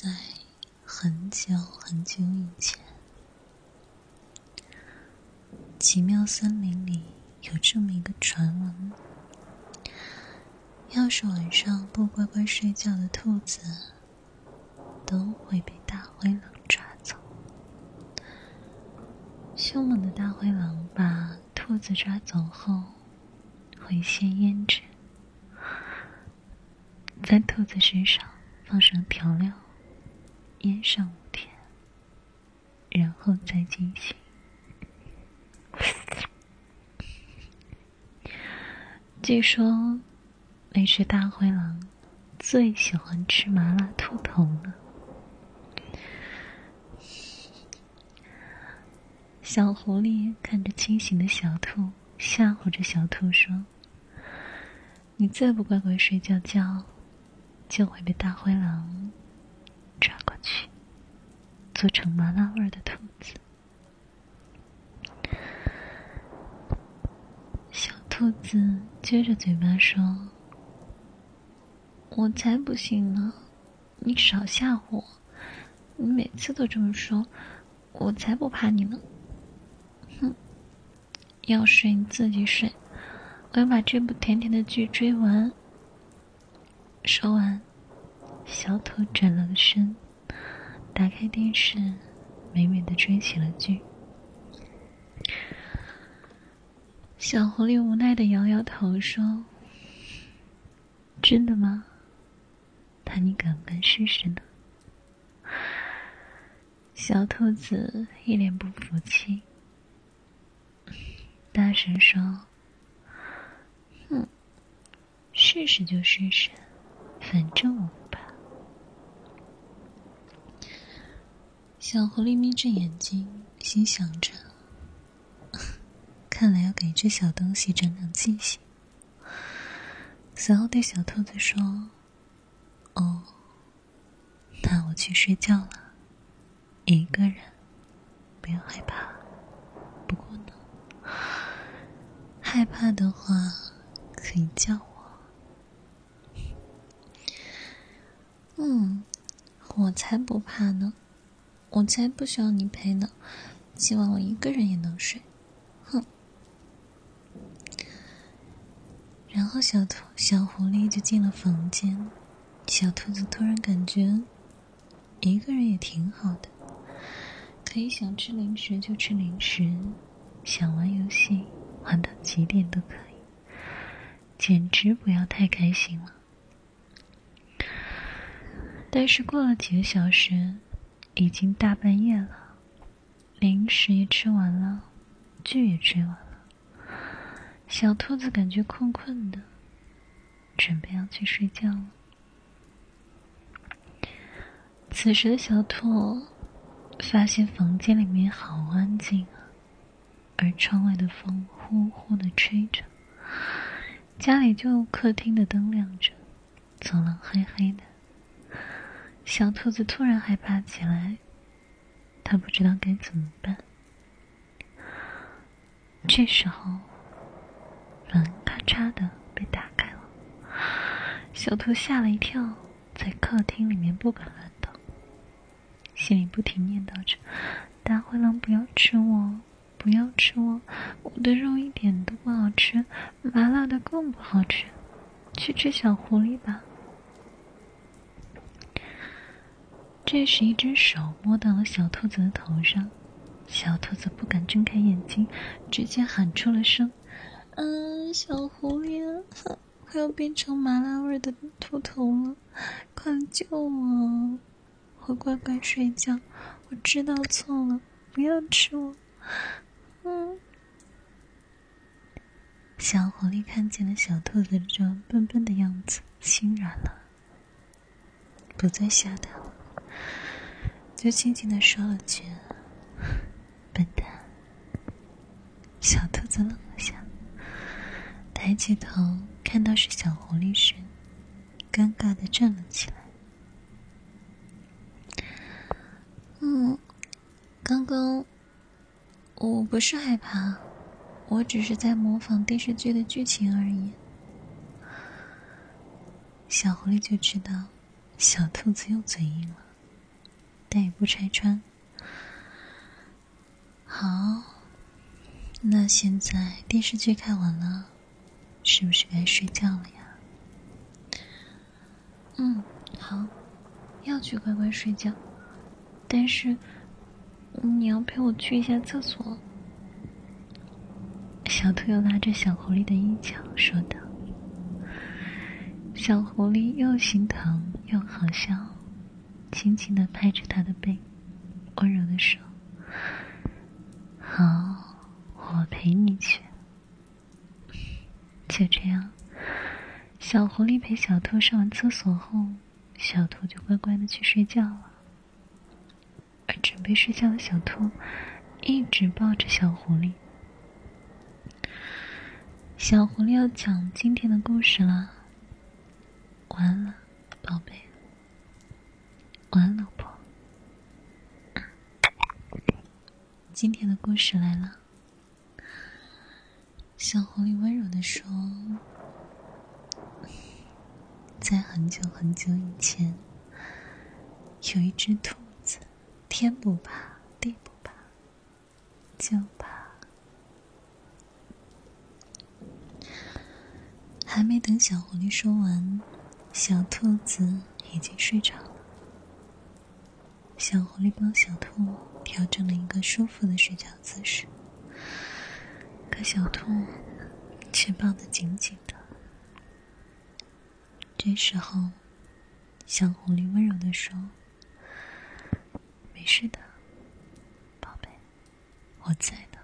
在很久很久以前，奇妙森林里有这么一个传闻：要是晚上不乖乖睡觉的兔子，都会被大灰狼抓走。凶猛的大灰狼把兔子抓走后，会先腌制，在兔子身上放上调料。腌上五天，然后再进行。据说，那只大灰狼最喜欢吃麻辣兔头了。小狐狸看着清醒的小兔，吓唬着小兔说：“你再不乖乖睡觉觉，就会被大灰狼。”做成麻辣味的兔子。小兔子撅着嘴巴说：“我才不信呢！你少吓唬我！你每次都这么说，我才不怕你呢！哼，要睡你自己睡，我要把这部甜甜的剧追完。”说完，小兔转了个身。打开电视，美美的追起了剧。小狐狸无奈的摇摇头说：“真的吗？那你敢不敢试试呢？”小兔子一脸不服气，大声说：“哼，试试就试试，反正我。”小狐狸眯着眼睛，心想着：“看来要给这小东西长长记性。”随后对小兔子说：“哦，那我去睡觉了，一个人，不要害怕。不过呢，害怕的话可以叫我。”嗯，我才不怕呢。我才不需要你陪呢，希望我一个人也能睡。哼！然后小兔、小狐狸就进了房间。小兔子突然感觉，一个人也挺好的，可以想吃零食就吃零食，想玩游戏玩到几点都可以，简直不要太开心了。但是过了几个小时。已经大半夜了，零食也吃完了，剧也追完了。小兔子感觉困困的，准备要去睡觉了。此时的小兔发现房间里面好安静啊，而窗外的风呼呼的吹着，家里就客厅的灯亮着，走廊黑黑的。小兔子突然害怕起来，它不知道该怎么办。这时候，门咔嚓的被打开了，小兔吓了一跳，在客厅里面不敢乱动，心里不停念叨着：“大灰狼，不要吃我，不要吃我，我的肉一点都不好吃，麻辣的更不好吃，去吃小狐狸吧。”这时，一只手摸到了小兔子的头上，小兔子不敢睁开眼睛，直接喊出了声：“嗯，小狐狸，快要变成麻辣味的兔头了，快救我！我乖乖睡觉，我知道错了，不要吃我。”嗯，小狐狸看见了小兔子这笨笨的样子，心软了，不再吓它了。就轻轻的说了句：“笨蛋。”小兔子愣了下，抬起头看到是小狐狸时，尴尬的站了起来。嗯，刚刚我不是害怕，我只是在模仿电视剧的剧情而已。小狐狸就知道，小兔子又嘴硬了。但也不拆穿。好，那现在电视剧看完了，是不是该睡觉了呀？嗯，好，要去乖乖睡觉，但是你要陪我去一下厕所。小兔又拉着小狐狸的衣角说道。小狐狸又心疼又好笑，轻轻的拍着他的背，温柔的说：“好，我陪你去。”就这样，小狐狸陪小兔上完厕所后，小兔就乖乖的去睡觉了。而准备睡觉的小兔一直抱着小狐狸。小狐狸要讲今天的故事了。晚安了，宝贝。晚安，老婆。今天的故事来了。小狐狸温柔的说：“在很久很久以前，有一只兔子，天不怕地不怕，就怕……”还没等小狐狸说完。小兔子已经睡着了，小狐狸帮小兔调整了一个舒服的睡觉姿势，可小兔却抱得紧紧的。这时候，小狐狸温柔的说：“没事的，宝贝，我在的，